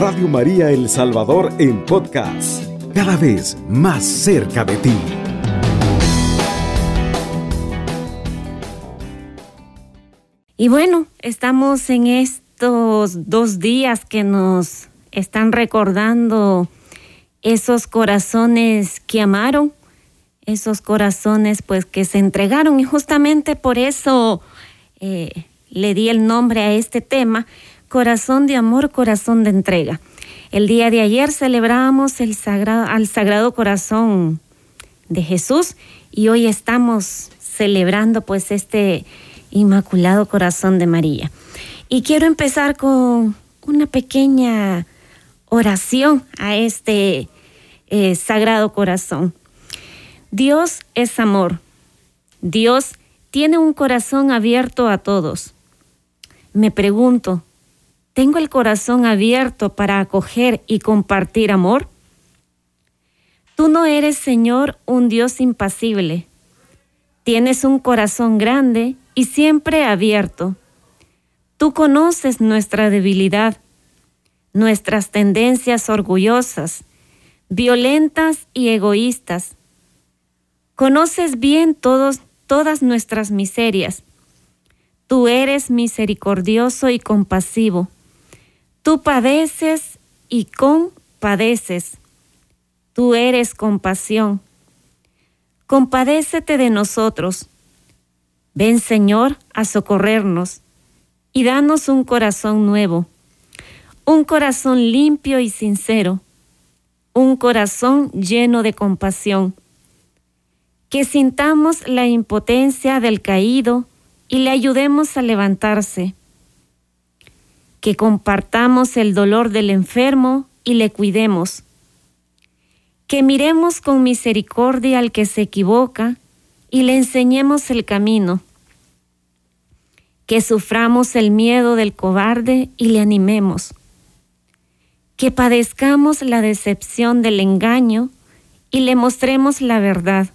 Radio María El Salvador en podcast, cada vez más cerca de ti. Y bueno, estamos en estos dos días que nos están recordando esos corazones que amaron, esos corazones pues que se entregaron y justamente por eso eh, le di el nombre a este tema, corazón de amor, corazón de entrega. El día de ayer celebramos el sagrado, al Sagrado Corazón de Jesús y hoy estamos celebrando pues este Inmaculado Corazón de María. Y quiero empezar con una pequeña oración a este eh, Sagrado Corazón. Dios es amor. Dios tiene un corazón abierto a todos. Me pregunto, ¿tengo el corazón abierto para acoger y compartir amor? Tú no eres, Señor, un Dios impasible. Tienes un corazón grande y siempre abierto. Tú conoces nuestra debilidad, nuestras tendencias orgullosas, violentas y egoístas. Conoces bien todos, todas nuestras miserias. Tú eres misericordioso y compasivo. Tú padeces y compadeces. Tú eres compasión. Compadécete de nosotros Ven Señor a socorrernos y danos un corazón nuevo, un corazón limpio y sincero, un corazón lleno de compasión. Que sintamos la impotencia del caído y le ayudemos a levantarse. Que compartamos el dolor del enfermo y le cuidemos. Que miremos con misericordia al que se equivoca y le enseñemos el camino. Que suframos el miedo del cobarde y le animemos. Que padezcamos la decepción del engaño y le mostremos la verdad.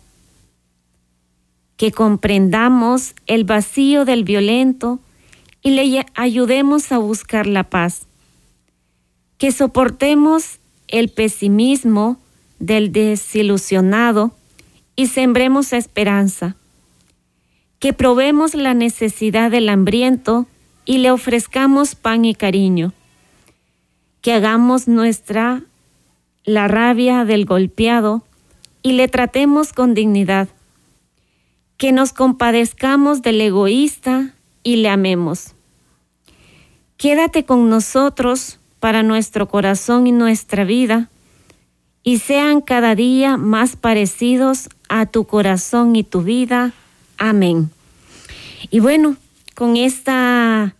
Que comprendamos el vacío del violento y le ayudemos a buscar la paz. Que soportemos el pesimismo del desilusionado y sembremos esperanza. Que probemos la necesidad del hambriento y le ofrezcamos pan y cariño. Que hagamos nuestra la rabia del golpeado y le tratemos con dignidad. Que nos compadezcamos del egoísta y le amemos. Quédate con nosotros para nuestro corazón y nuestra vida y sean cada día más parecidos a tu corazón y tu vida. Amén. Y bueno, con esta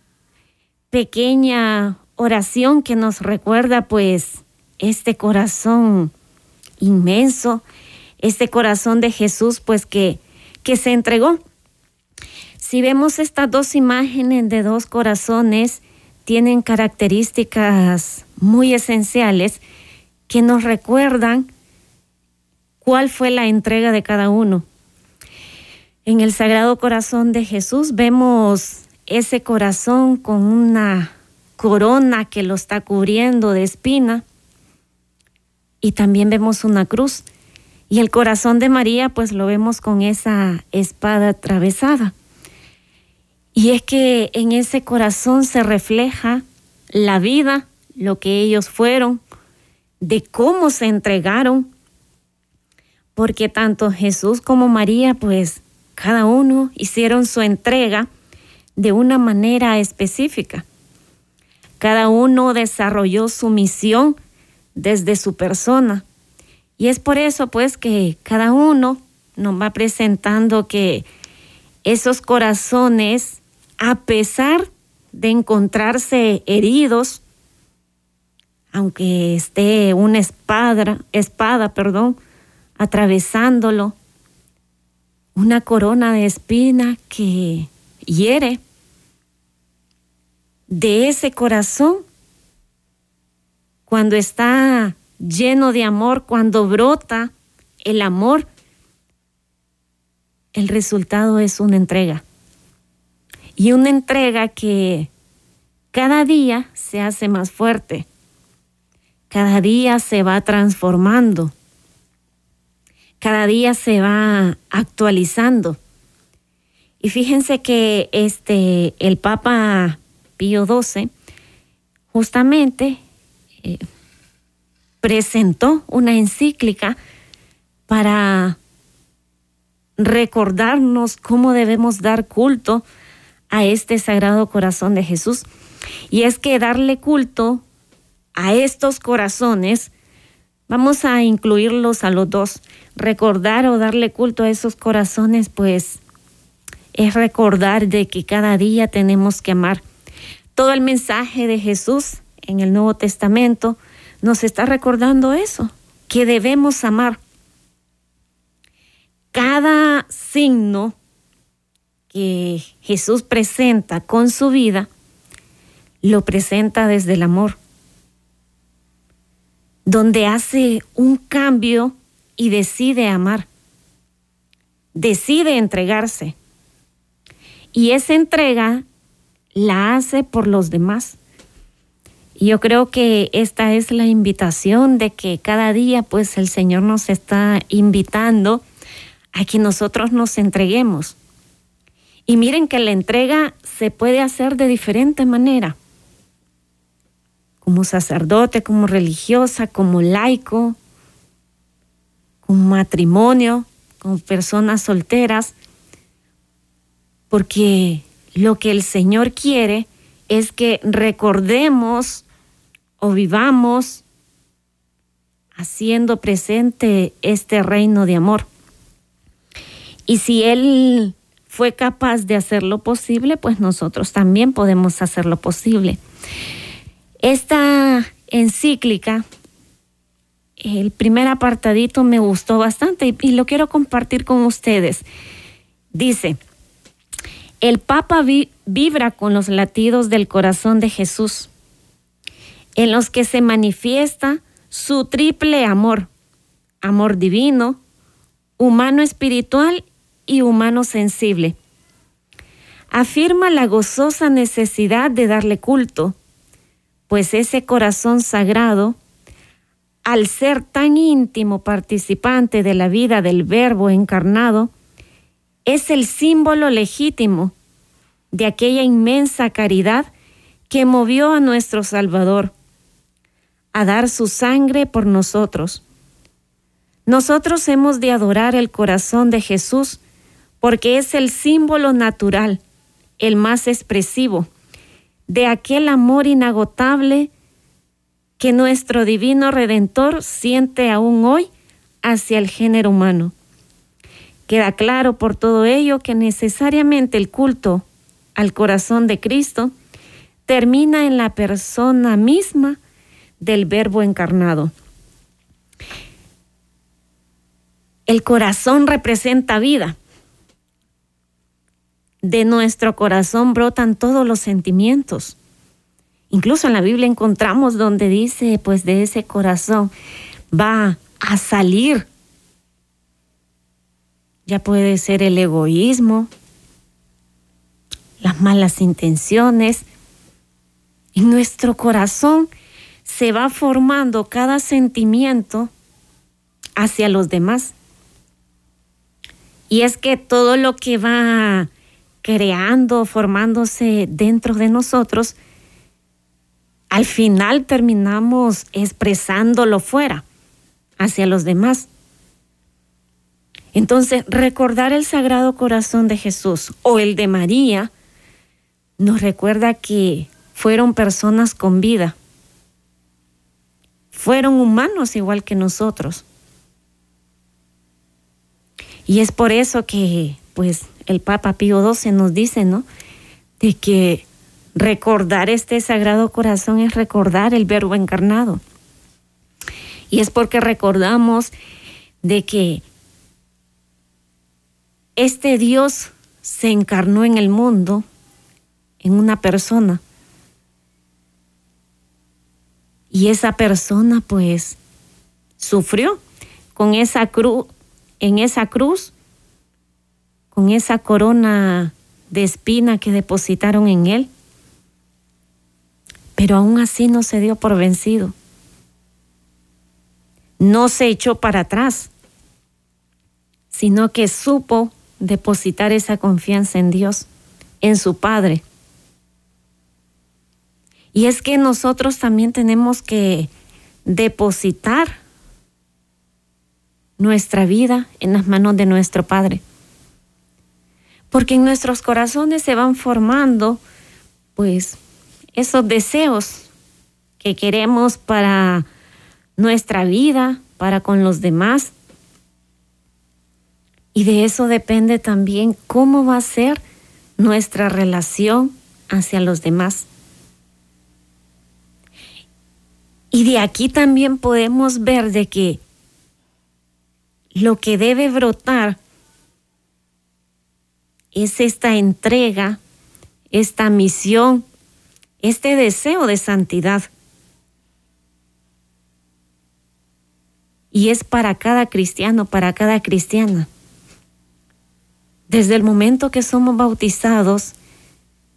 pequeña oración que nos recuerda pues este corazón inmenso, este corazón de Jesús pues que, que se entregó. Si vemos estas dos imágenes de dos corazones, tienen características muy esenciales que nos recuerdan cuál fue la entrega de cada uno. En el Sagrado Corazón de Jesús vemos ese corazón con una corona que lo está cubriendo de espina y también vemos una cruz. Y el corazón de María pues lo vemos con esa espada atravesada. Y es que en ese corazón se refleja la vida, lo que ellos fueron, de cómo se entregaron, porque tanto Jesús como María, pues cada uno hicieron su entrega de una manera específica. Cada uno desarrolló su misión desde su persona. Y es por eso pues que cada uno nos va presentando que esos corazones, a pesar de encontrarse heridos, aunque esté una espada, espada, perdón, atravesándolo, una corona de espina que hiere de ese corazón cuando está lleno de amor, cuando brota el amor, el resultado es una entrega. Y una entrega que cada día se hace más fuerte cada día se va transformando, cada día se va actualizando. Y fíjense que este, el Papa Pío XII justamente eh, presentó una encíclica para recordarnos cómo debemos dar culto a este sagrado corazón de Jesús. Y es que darle culto a estos corazones, vamos a incluirlos a los dos. Recordar o darle culto a esos corazones, pues es recordar de que cada día tenemos que amar. Todo el mensaje de Jesús en el Nuevo Testamento nos está recordando eso, que debemos amar. Cada signo que Jesús presenta con su vida, lo presenta desde el amor, donde hace un cambio y decide amar, decide entregarse. Y esa entrega la hace por los demás. Yo creo que esta es la invitación de que cada día pues el Señor nos está invitando a que nosotros nos entreguemos. Y miren que la entrega se puede hacer de diferente manera. Como sacerdote, como religiosa, como laico, como matrimonio, como personas solteras, porque lo que el Señor quiere es que recordemos o vivamos haciendo presente este reino de amor. Y si Él fue capaz de hacer lo posible, pues nosotros también podemos hacer lo posible. Esta encíclica, el primer apartadito me gustó bastante y, lo quiero compartir con ustedes. Dice, el Papa vibra con los latidos del corazón de Jesús, en los que se manifiesta su triple amor, amor divino, humano espiritual y humano sensible. Afirma la gozosa necesidad de darle culto, pues ese corazón sagrado, al ser tan íntimo participante de la vida del Verbo encarnado, es el símbolo legítimo de aquella inmensa caridad que movió a nuestro Salvador a dar su sangre por nosotros. Nosotros hemos de adorar el corazón de Jesús porque es el símbolo natural, el más expresivo, de aquel amor inagotable que nuestro divino Redentor siente aún hoy hacia el género humano. Queda claro por todo ello que necesariamente el culto al corazón de Cristo termina en la persona misma del Verbo encarnado. El corazón representa vida de nuestro corazón brotan todos los sentimientos. Incluso en la Biblia encontramos donde dice, pues de ese corazón va a salir. Ya puede ser el egoísmo, las malas intenciones. En nuestro corazón se va formando cada sentimiento hacia los demás. Y es que todo lo que va creando, formándose dentro de nosotros, al final terminamos expresándolo fuera, hacia los demás. Entonces, recordar el Sagrado Corazón de Jesús o el de María nos recuerda que fueron personas con vida, fueron humanos igual que nosotros. Y es por eso que, pues, el Papa Pío XII nos dice, ¿no? De que recordar este sagrado corazón es recordar el verbo encarnado. Y es porque recordamos de que este Dios se encarnó en el mundo, en una persona. Y esa persona pues sufrió con esa cruz, en esa cruz con esa corona de espina que depositaron en él. Pero aún así no se dio por vencido. no se echó para atrás, sino que supo depositar esa confianza en Dios, en su Padre. Y es que nosotros también tenemos que depositar nuestra vida en las manos de nuestro Padre. Porque en nuestros corazones se van formando, pues, esos deseos que queremos para nuestra vida, para con los demás. Y de eso depende también cómo va a ser nuestra relación hacia los demás. Y de aquí también podemos ver de que lo que debe brotar es esta entrega, esta misión, este deseo de santidad. Y es para cada cristiano, para cada cristiana. Desde el momento que somos bautizados,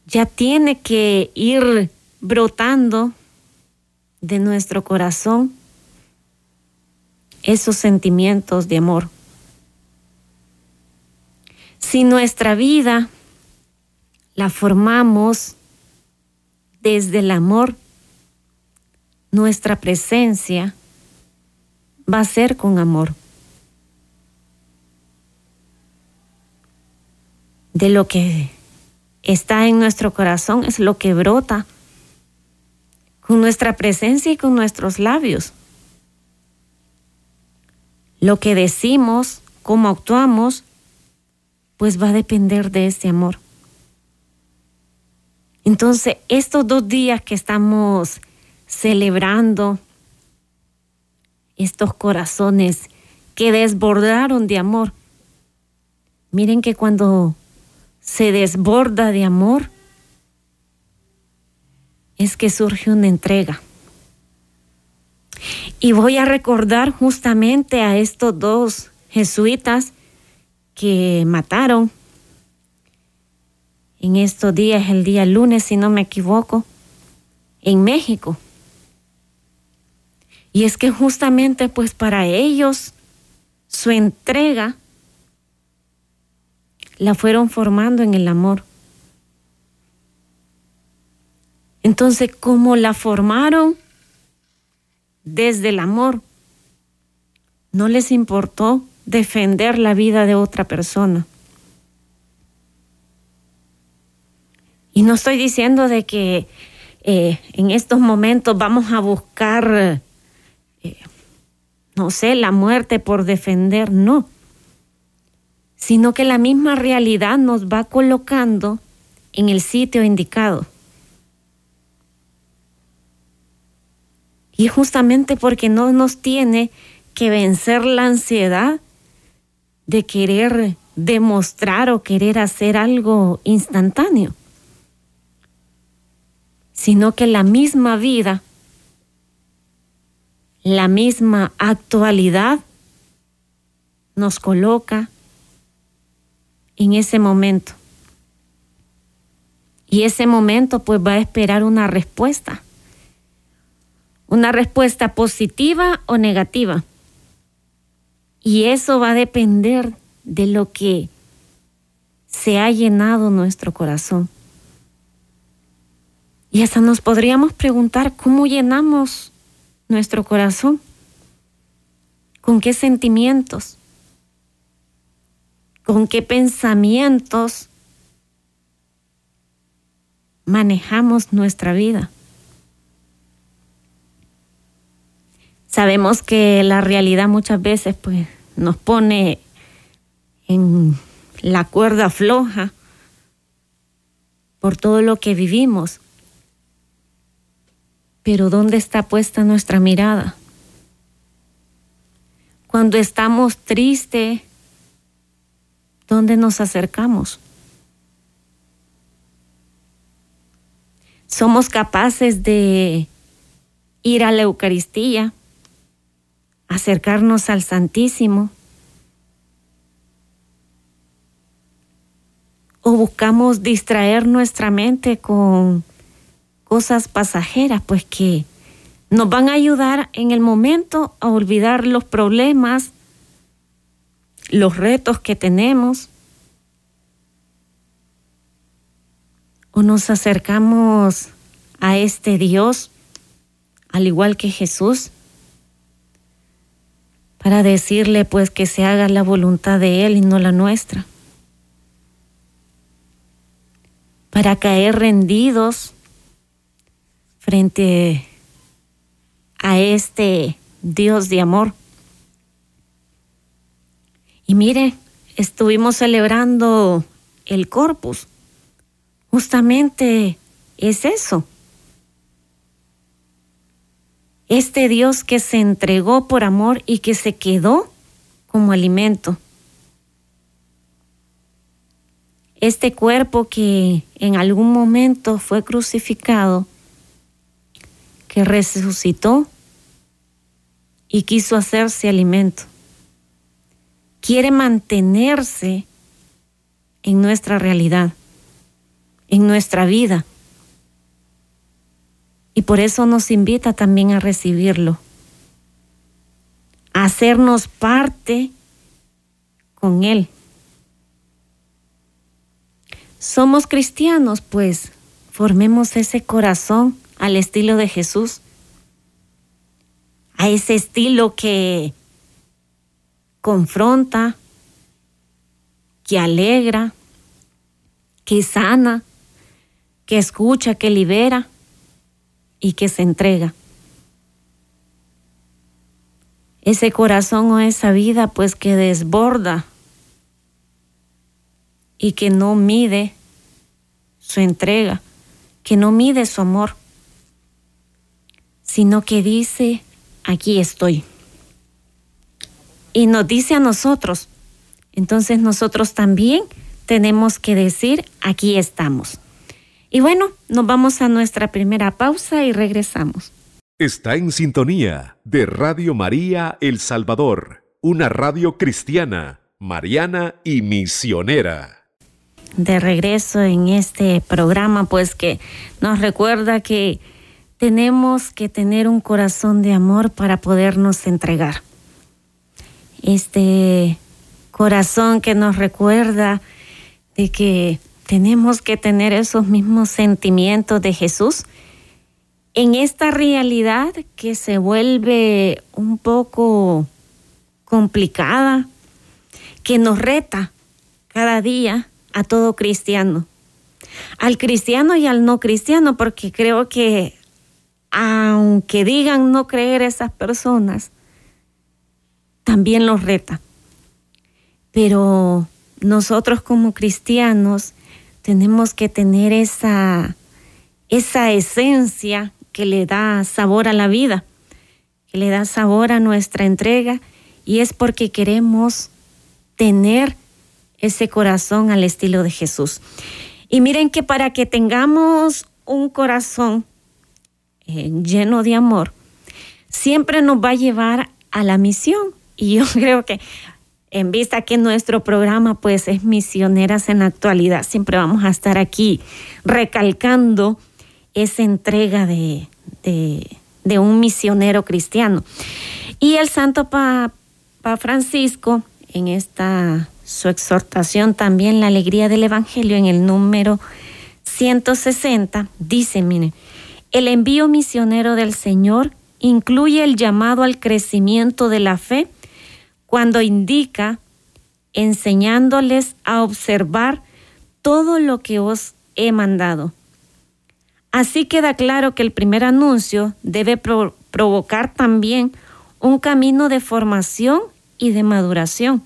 ya tiene que ir brotando de nuestro corazón esos sentimientos de amor. Si nuestra vida la formamos desde el amor, nuestra presencia va a ser con amor. De lo que está en nuestro corazón es lo que brota con nuestra presencia y con nuestros labios lo que decimos, cómo actuamos, pues va a depender de ese amor. Entonces, estos dos días que estamos celebrando, estos corazones que desbordaron de amor, miren que cuando se desborda de amor, es que surge una entrega. Y voy a recordar justamente a estos dos jesuitas que mataron en estos días, el día lunes, si no me equivoco, en México. Y es que justamente pues para ellos su entrega la fueron formando en el amor. Entonces, ¿cómo la formaron? desde el amor. No les importó defender la vida de otra persona. Y no estoy diciendo de que eh, en estos momentos vamos a buscar, eh, no sé, la muerte por defender, no. Sino que la misma realidad nos va colocando en el sitio indicado. Y justamente porque no nos tiene que vencer la ansiedad de querer demostrar o querer hacer algo instantáneo, sino que la misma vida, la misma actualidad nos coloca en ese momento. Y ese momento pues va a esperar una respuesta una respuesta positiva o negativa. Y eso va a depender de lo que se ha llenado nuestro corazón. Y hasta nos podríamos preguntar cómo llenamos nuestro corazón, con qué sentimientos, con qué pensamientos manejamos nuestra vida. Sabemos que la realidad muchas veces pues nos pone en la cuerda floja por todo lo que vivimos. Pero ¿dónde está puesta nuestra mirada? Cuando estamos tristes, ¿dónde nos acercamos? Somos capaces de ir a la Eucaristía, acercarnos al Santísimo. O buscamos distraer nuestra mente con cosas pasajeras, pues que nos van a ayudar en el momento a olvidar los problemas, los retos que tenemos. O nos acercamos a este Dios, al igual que Jesús, para decirle pues que se haga la voluntad de Él y no la nuestra. Para caer rendidos frente a este Dios de amor. Y mire, estuvimos celebrando el corpus. Justamente es eso. Este Dios que se entregó por amor y que se quedó como alimento. Este cuerpo que en algún momento fue crucificado, que resucitó y quiso hacerse alimento. Quiere mantenerse en nuestra realidad, en nuestra vida. Y por eso nos invita también a recibirlo, a hacernos parte con Él. Somos cristianos, pues formemos ese corazón al estilo de Jesús, a ese estilo que confronta, que alegra, que sana, que escucha, que libera y que se entrega. Ese corazón o esa vida pues que desborda y que no mide su entrega, que no mide su amor, sino que dice, aquí estoy. Y nos dice a nosotros, entonces nosotros también tenemos que decir, aquí estamos. Y bueno, nos vamos a nuestra primera pausa y regresamos. Está en sintonía de Radio María El Salvador, una radio cristiana, mariana y misionera. De regreso en este programa, pues que nos recuerda que tenemos que tener un corazón de amor para podernos entregar. Este corazón que nos recuerda de que tenemos que tener esos mismos sentimientos de Jesús en esta realidad que se vuelve un poco complicada, que nos reta cada día a todo cristiano, al cristiano y al no cristiano, porque creo que aunque digan no creer esas personas, también los reta. Pero nosotros como cristianos tenemos que tener esa, esa esencia que le da sabor a la vida, que le da sabor a nuestra entrega y es porque queremos tener ese corazón al estilo de Jesús. Y miren que para que tengamos un corazón eh, lleno de amor, siempre nos va a llevar a la misión. Y yo creo que en vista que nuestro programa pues es Misioneras en la actualidad, siempre vamos a estar aquí recalcando esa entrega de, un misionero cristiano. Y el Santo Papa Francisco, en esta su exhortación también, la alegría del Evangelio, en el número 160, dice, mire, el envío misionero del Señor incluye el llamado al crecimiento de la fe, cuando indica enseñándoles a observar todo lo que os he mandado. Así queda claro que el primer anuncio debe provocar también un camino de formación y de maduración.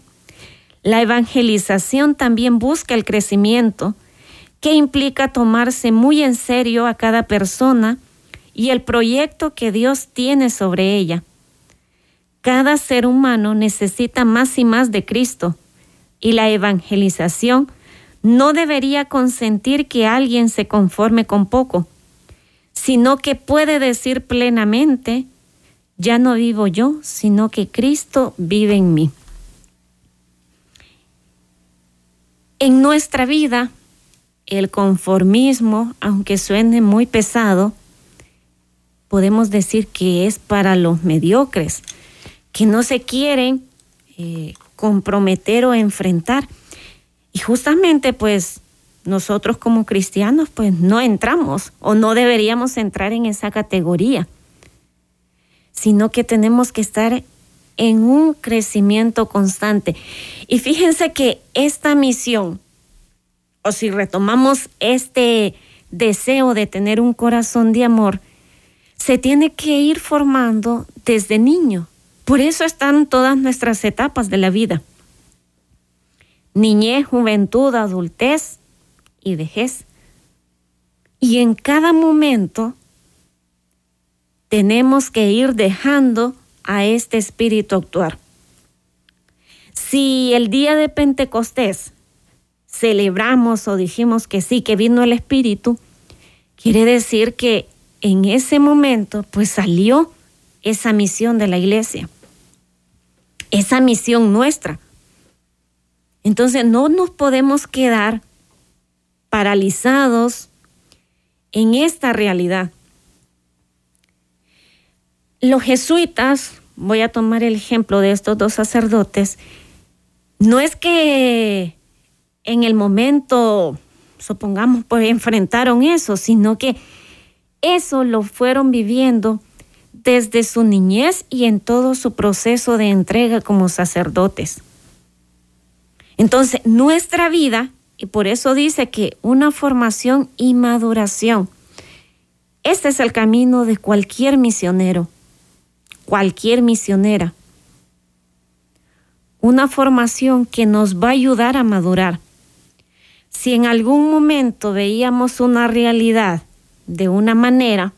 La evangelización también busca el crecimiento, que implica tomarse muy en serio a cada persona y el proyecto que Dios tiene sobre ella. Cada ser humano necesita más y más de Cristo y la evangelización no debería consentir que alguien se conforme con poco, sino que puede decir plenamente, ya no vivo yo, sino que Cristo vive en mí. En nuestra vida, el conformismo, aunque suene muy pesado, podemos decir que es para los mediocres, que no se quieren eh, comprometer o enfrentar. Y justamente pues nosotros como cristianos pues no entramos o no deberíamos entrar en esa categoría, sino que tenemos que estar en un crecimiento constante. Y fíjense que esta misión, o si retomamos este deseo de tener un corazón de amor, se tiene que ir formando desde niño. Por eso están todas nuestras etapas de la vida. Niñez, juventud, adultez y vejez. Y en cada momento tenemos que ir dejando a este espíritu actuar. Si el día de Pentecostés celebramos o dijimos que sí, que vino el espíritu, quiere decir que en ese momento pues salió esa misión de la iglesia, esa misión nuestra. Entonces no nos podemos quedar paralizados en esta realidad. Los jesuitas, voy a tomar el ejemplo de estos dos sacerdotes, no es que en el momento, supongamos, pues enfrentaron eso, sino que eso lo fueron viviendo desde su niñez y en todo su proceso de entrega como sacerdotes. Entonces, nuestra vida, y por eso dice que una formación y maduración, este es el camino de cualquier misionero cualquier misionera. Una formación que nos va a ayudar a madurar. Si en algún momento veíamos una realidad de una manera,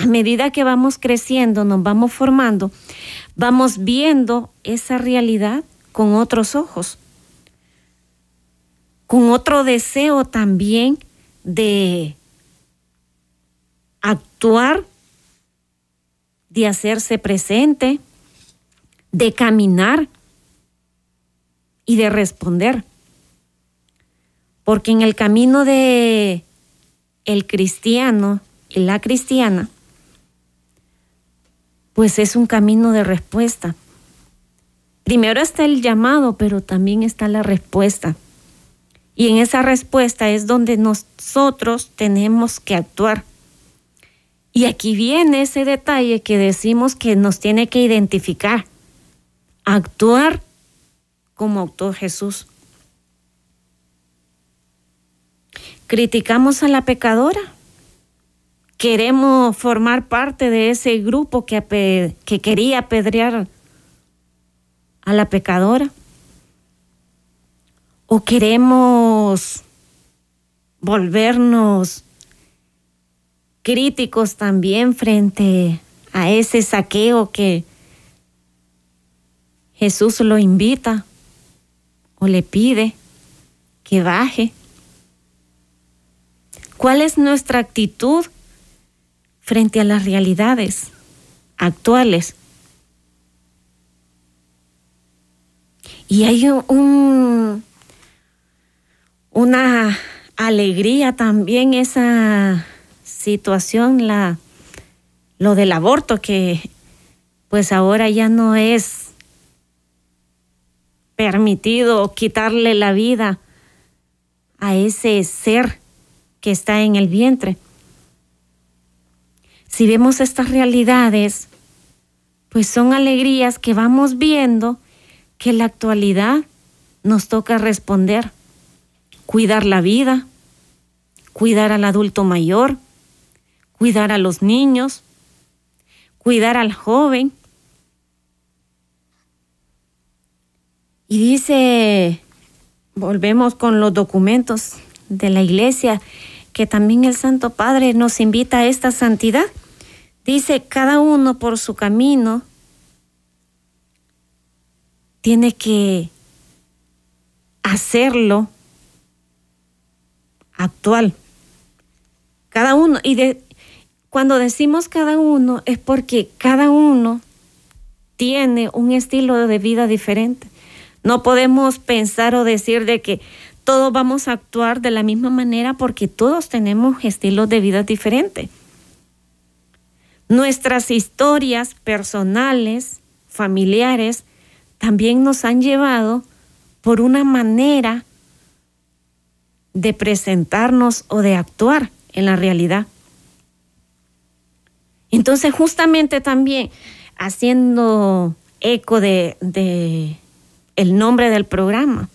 a medida que vamos creciendo, nos vamos formando, vamos viendo esa realidad con otros ojos, con otro deseo también de actuar de hacerse presente, de caminar y de responder. Porque en el camino de el cristiano y la cristiana, pues es un camino de respuesta. Primero está el llamado, pero también está la respuesta. Y en esa respuesta es donde nosotros tenemos que actuar. Y aquí viene ese detalle que decimos que nos tiene que identificar, actuar como actuó Jesús. Criticamos a la pecadora. Queremos formar parte de ese grupo que, que quería apedrear a la pecadora. O queremos volvernos críticos también frente a ese saqueo que Jesús lo invita o le pide que baje. ¿Cuál es nuestra actitud frente a las realidades actuales? Y hay un, una alegría también, esa situación, la, lo del aborto, que pues ahora ya no es permitido quitarle la vida a ese ser que está en el vientre. Si vemos estas realidades, pues son alegrías que vamos viendo que en la actualidad nos toca responder, cuidar la vida, cuidar al adulto mayor, cuidar a los niños, cuidar al joven. Y dice, volvemos con los documentos de la iglesia, que también el Santo Padre nos invita a esta santidad. Dice, cada uno por su camino tiene que hacerlo actual. Cada uno, y de, cuando decimos cada uno es porque cada uno tiene un estilo de vida diferente. No podemos pensar o decir de que todos vamos a actuar de la misma manera porque todos tenemos estilos de vida diferentes. Nuestras historias personales, familiares, también nos han llevado por una manera de presentarnos o de actuar en la realidad. Entonces, justamente también haciendo eco de, de el nombre del programa,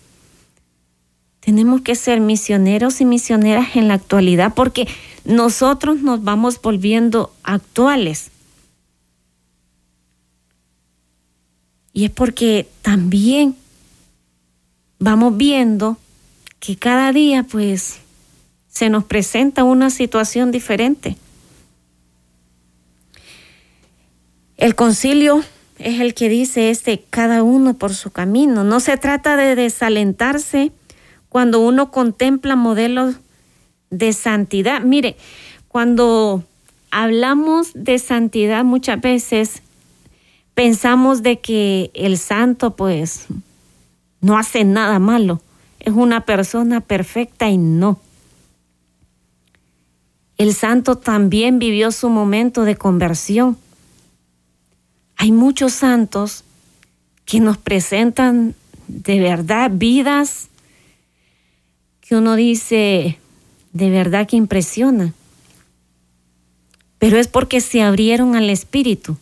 tenemos que ser misioneros y misioneras en la actualidad porque nosotros nos vamos volviendo actuales. Y es porque también vamos viendo que cada día pues se nos presenta una situación diferente. El concilio es el que dice este cada uno por su camino. No se trata de desalentarse cuando uno contempla modelos de santidad. Mire, cuando hablamos de santidad muchas veces pensamos de que el santo pues no hace nada malo, es una persona perfecta y no. El santo también vivió su momento de conversión. Hay muchos santos que nos presentan de verdad vidas que uno dice, de verdad que impresiona. Pero es porque se abrieron al Espíritu.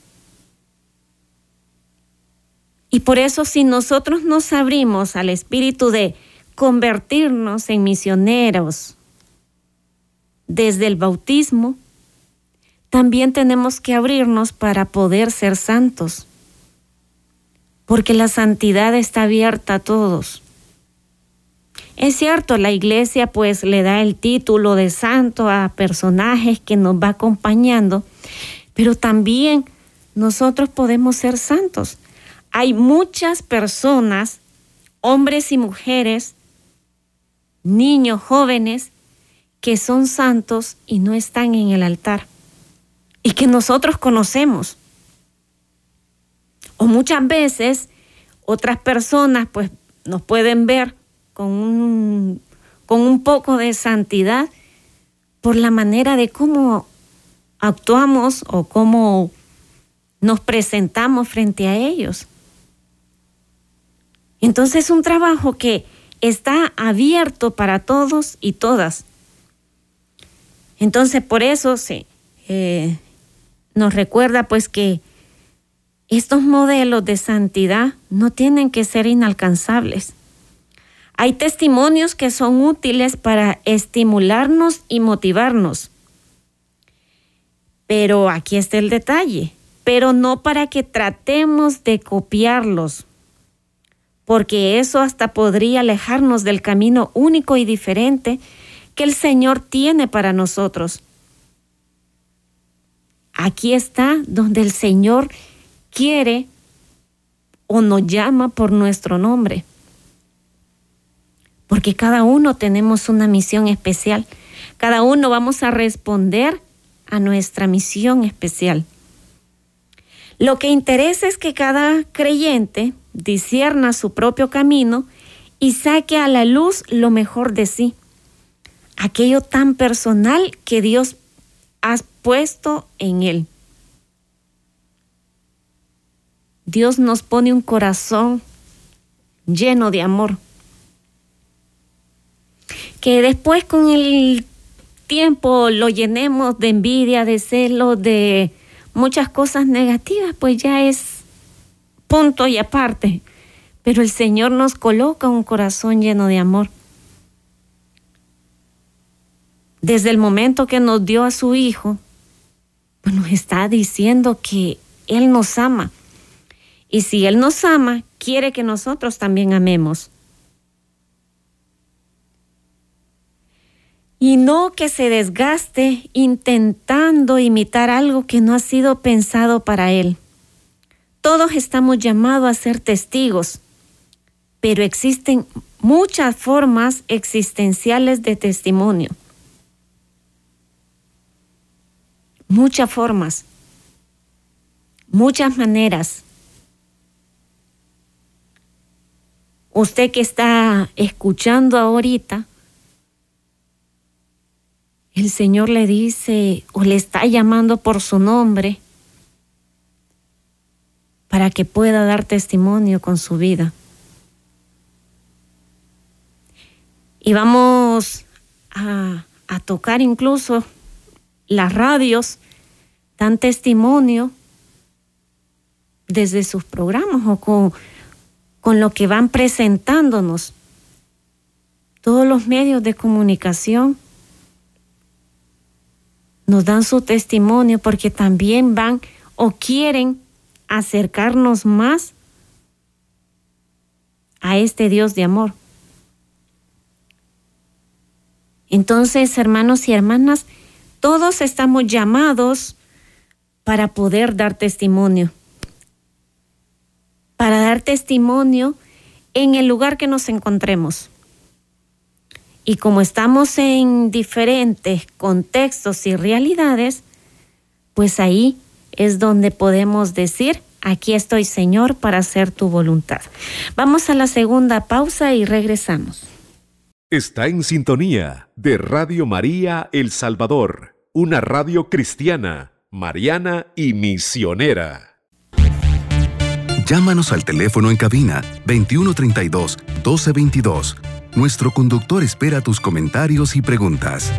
Y por eso si nosotros nos abrimos al Espíritu de convertirnos en misioneros desde el bautismo, también tenemos que abrirnos para poder ser santos. Porque la santidad está abierta a todos. Es cierto, la iglesia pues le da el título de santo a personajes que nos va acompañando, pero también nosotros podemos ser santos. Hay muchas personas, hombres y mujeres, niños, jóvenes, que son santos y no están en el altar y que nosotros conocemos. O muchas veces otras personas pues nos pueden ver con un, con un poco de santidad por la manera de cómo actuamos o cómo nos presentamos frente a ellos. Entonces es un trabajo que está abierto para todos y todas. Entonces por eso eh, nos recuerda pues que estos modelos de santidad no tienen que ser inalcanzables. Hay testimonios que son útiles para estimularnos y motivarnos. Pero aquí está el detalle, pero no para que tratemos de copiarlos, porque eso hasta podría alejarnos del camino único y diferente que el Señor tiene para nosotros. Aquí está donde el Señor quiere o nos llama por nuestro nombre porque cada uno tenemos una misión especial. Cada uno vamos a responder a nuestra misión especial. Lo que interesa es que cada creyente disierna su propio camino y saque a la luz lo mejor de sí, aquello tan personal que Dios ha puesto en él. Dios nos pone un corazón lleno de amor que después con el tiempo lo llenemos de envidia, de celo, de muchas cosas negativas, pues ya es punto y aparte. Pero el Señor nos coloca un corazón lleno de amor. Desde el momento que nos dio a su Hijo, pues nos está diciendo que Él nos ama. Y si Él nos ama, quiere que nosotros también amemos. Y no que se desgaste intentando imitar algo que no ha sido pensado para él. Todos estamos llamados a ser testigos, pero existen muchas formas existenciales de testimonio. Muchas formas, muchas maneras. Usted que está escuchando ahorita, el Señor le dice o le está llamando por su nombre para que pueda dar testimonio con su vida. Y vamos a, a tocar incluso las radios, dan testimonio desde sus programas o con, con lo que van presentándonos. Todos los medios de comunicación nos dan su testimonio porque también van o quieren acercarnos más a este Dios de amor. Entonces, hermanos y hermanas, todos estamos llamados para poder dar testimonio, para dar testimonio en el lugar que nos encontremos. Y como estamos en diferentes contextos y realidades, pues ahí es donde podemos decir, aquí estoy Señor para hacer tu voluntad. Vamos a la segunda pausa y regresamos. Está en sintonía de Radio María El Salvador, una radio cristiana, mariana y misionera. Llámanos al teléfono en cabina 2132 1222 nuestro conductor espera tus comentarios y preguntas.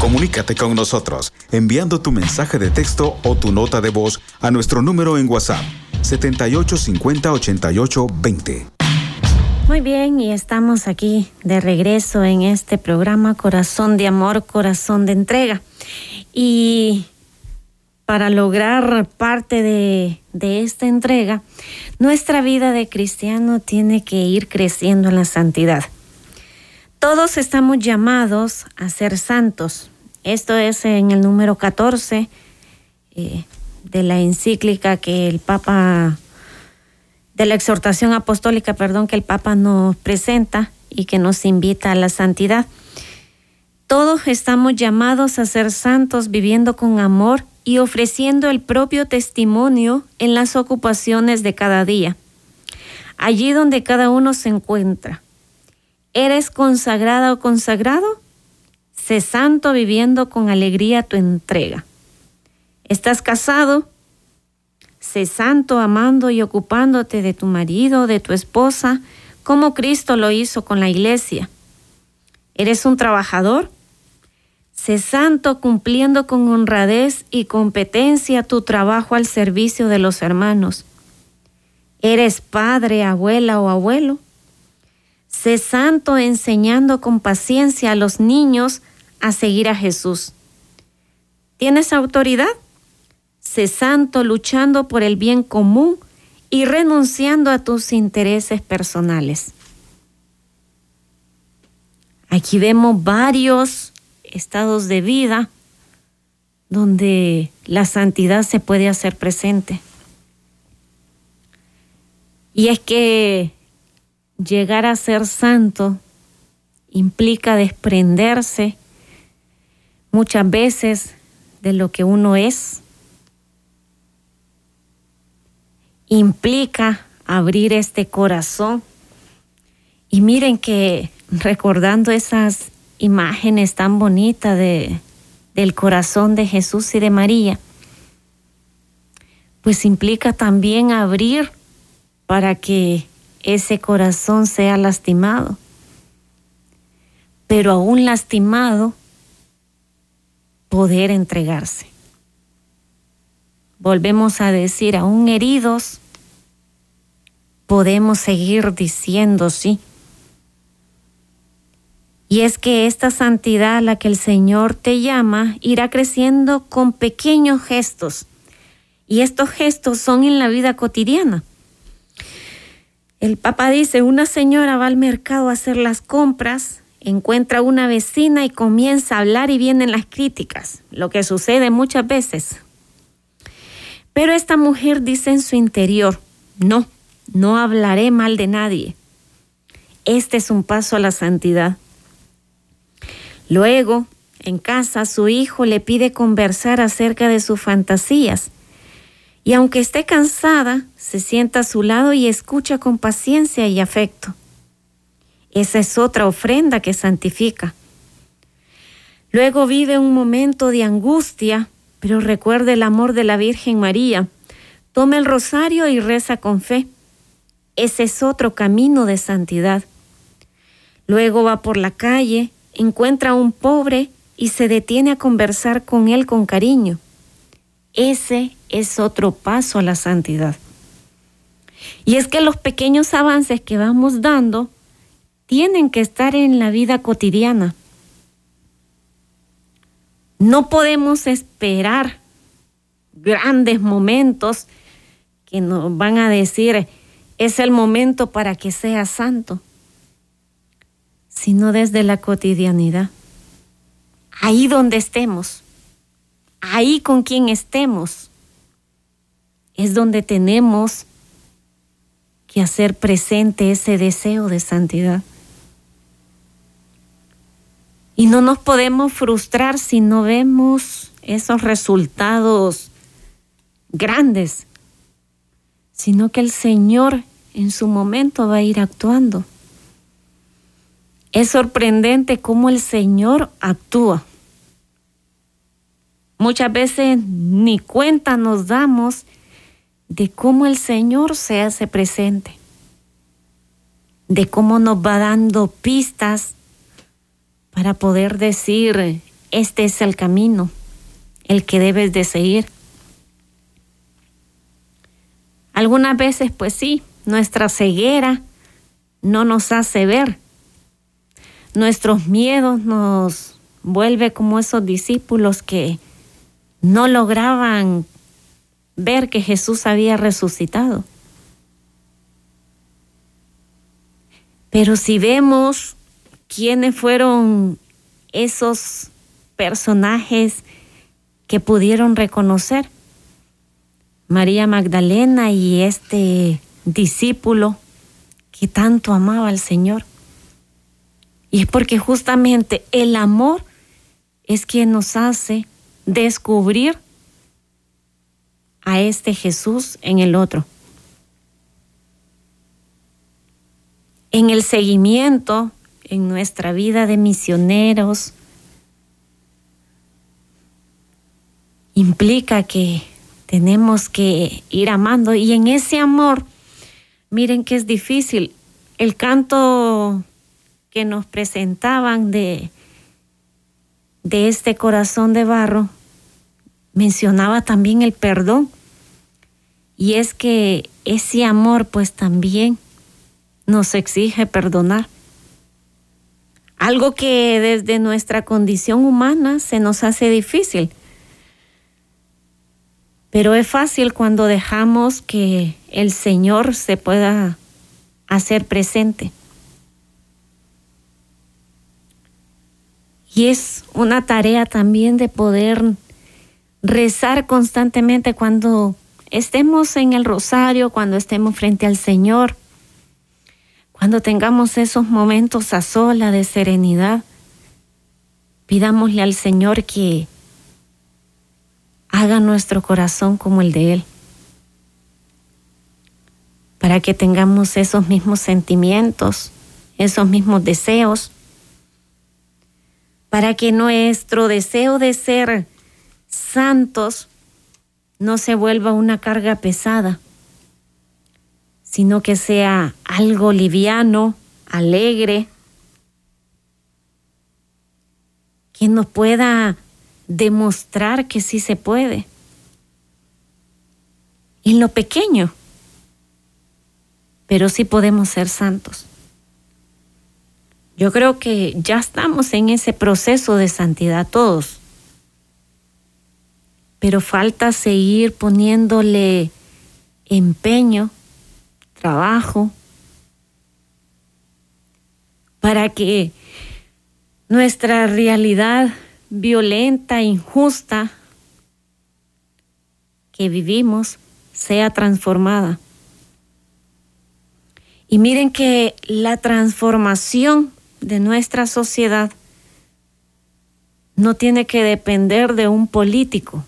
Comunícate con nosotros enviando tu mensaje de texto o tu nota de voz a nuestro número en WhatsApp 78508820. Muy bien, y estamos aquí de regreso en este programa Corazón de Amor, Corazón de Entrega. Y para lograr parte de, de, esta entrega, nuestra vida de cristiano tiene que ir creciendo en la santidad. Todos estamos llamados a ser santos. Esto es en el número 14 eh, de la encíclica que el Papa, de la exhortación apostólica, perdón, que el Papa nos presenta y que nos invita a la santidad. Todos estamos llamados a ser santos viviendo con amor y ofreciendo el propio testimonio en las ocupaciones de cada día, allí donde cada uno se encuentra. ¿Eres consagrada o consagrado? Sé santo viviendo con alegría tu entrega. ¿Estás casado? Sé santo amando y ocupándote de tu marido, de tu esposa, como Cristo lo hizo con la iglesia. ¿Eres un trabajador? Sé santo cumpliendo con honradez y competencia tu trabajo al servicio de los hermanos. ¿Eres padre, abuela o abuelo? Sé santo enseñando con paciencia a los niños a seguir a Jesús. ¿Tienes autoridad? Sé santo luchando por el bien común y renunciando a tus intereses personales. Aquí vemos varios estados de vida donde la santidad se puede hacer presente. Y es que llegar a ser santo implica desprenderse muchas veces de lo que uno es. Implica abrir este corazón. Y miren que recordando esas imágenes tan bonitas de, del corazón de Jesús y de María, pues implica también abrir para que ese corazón sea lastimado. Pero aún lastimado, poder entregarse. Volvemos a decir, aún heridos, podemos seguir diciendo sí y es que esta santidad a la que el Señor te llama irá creciendo con pequeños gestos. Y estos gestos son en la vida cotidiana. El Papa dice, una señora va al mercado a hacer las compras, encuentra una vecina y comienza a hablar y vienen las críticas, lo que sucede muchas veces. Pero esta mujer dice en su interior, no, no hablaré mal de nadie. Este es un paso a la santidad. Luego, en casa, su hijo le pide conversar acerca de sus fantasías. Y aunque esté cansada, se sienta a su lado y escucha con paciencia y afecto. Esa es otra ofrenda que santifica. Luego vive un momento de angustia, pero recuerda el amor de la Virgen María, Toma el rosario y reza con fe. Ese es otro camino de santidad. Luego va por la calle, encuentra a un pobre y se detiene a conversar con él con cariño. Ese es otro paso a la santidad. Y es que los pequeños avances que vamos dando tienen que estar en la vida cotidiana. No podemos esperar grandes momentos que nos van a decir es el momento para que sea santo, sino desde la cotidianidad. Ahí donde estemos, ahí con quien estemos, es donde tenemos que hacer presente ese deseo de santidad. Y no nos podemos frustrar si no vemos esos resultados grandes, sino que el Señor en su momento va a ir actuando. Es sorprendente cómo el Señor actúa. Muchas veces ni cuenta nos damos de cómo el Señor se hace presente, de cómo nos va dando pistas para poder decir, este es el camino, el que debes de seguir. Algunas veces, pues sí, nuestra ceguera no nos hace ver. Nuestros miedos nos vuelve como esos discípulos que no lograban ver que Jesús había resucitado. Pero si vemos quiénes fueron esos personajes que pudieron reconocer, María Magdalena y este discípulo que tanto amaba al Señor. Y es porque justamente el amor es quien nos hace descubrir a este Jesús en el otro. En el seguimiento, en nuestra vida de misioneros, implica que tenemos que ir amando y en ese amor, miren que es difícil. El canto que nos presentaban de, de este corazón de barro mencionaba también el perdón. Y es que ese amor pues también nos exige perdonar. Algo que desde nuestra condición humana se nos hace difícil pero es fácil cuando dejamos que el Señor se pueda hacer presente. Y es una tarea también de poder rezar constantemente cuando estemos en el rosario, cuando estemos frente al Señor, cuando tengamos esos momentos a sola de serenidad. Pidámosle al Señor que haga nuestro corazón como el de Él, para que tengamos esos mismos sentimientos, esos mismos deseos, para que nuestro deseo de ser santos no se vuelva una carga pesada, sino que sea algo liviano, alegre, que nos pueda demostrar que sí se puede. En lo pequeño, pero sí podemos ser santos. Yo creo que ya estamos en ese proceso de santidad todos, pero falta seguir poniéndole empeño, trabajo, para que nuestra realidad violenta, injusta que vivimos sea transformada. Y miren que la transformación de nuestra sociedad no tiene que depender de un político,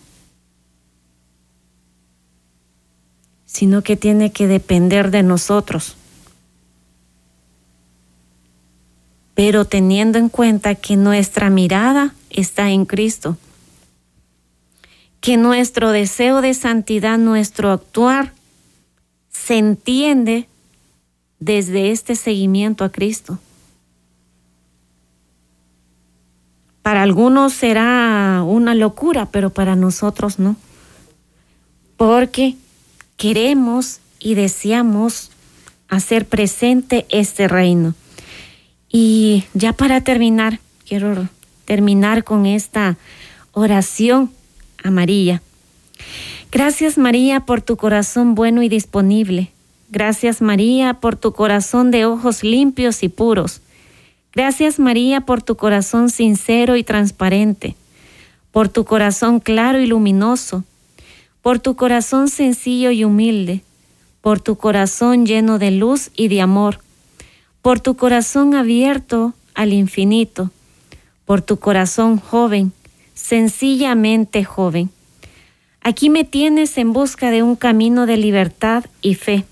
sino que tiene que depender de nosotros. Pero teniendo en cuenta que nuestra mirada está en Cristo. que nuestro deseo de santidad, nuestro actuar, se entiende desde este seguimiento a Cristo. Para algunos será una locura, pero para nosotros no. Porque queremos y deseamos hacer presente este reino. Y ya para terminar, quiero terminar con esta oración a María. Gracias María por tu corazón bueno y disponible. Gracias María por tu corazón de ojos limpios y puros. Gracias María por tu corazón sincero y transparente, por tu corazón claro y luminoso, por tu corazón sencillo y humilde, por tu corazón lleno de luz y de amor, por tu corazón abierto al infinito, por tu corazón joven, sencillamente joven. Aquí me tienes en busca de un camino de libertad y fe.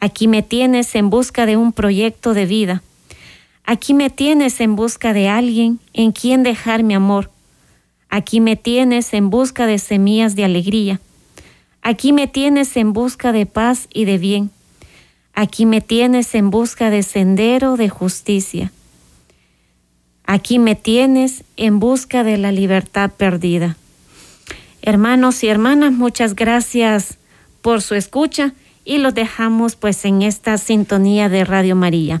Aquí me tienes en busca de un proyecto de vida. Aquí me tienes en busca de alguien en quien dejar mi amor. Aquí me tienes en busca de semillas de alegría. Aquí me tienes en busca de paz y de bien. Aquí me tienes en busca de sendero de justicia. Aquí me tienes en busca de la libertad perdida. Hermanos y hermanas, muchas gracias por su escucha y los dejamos pues en esta sintonía de Radio María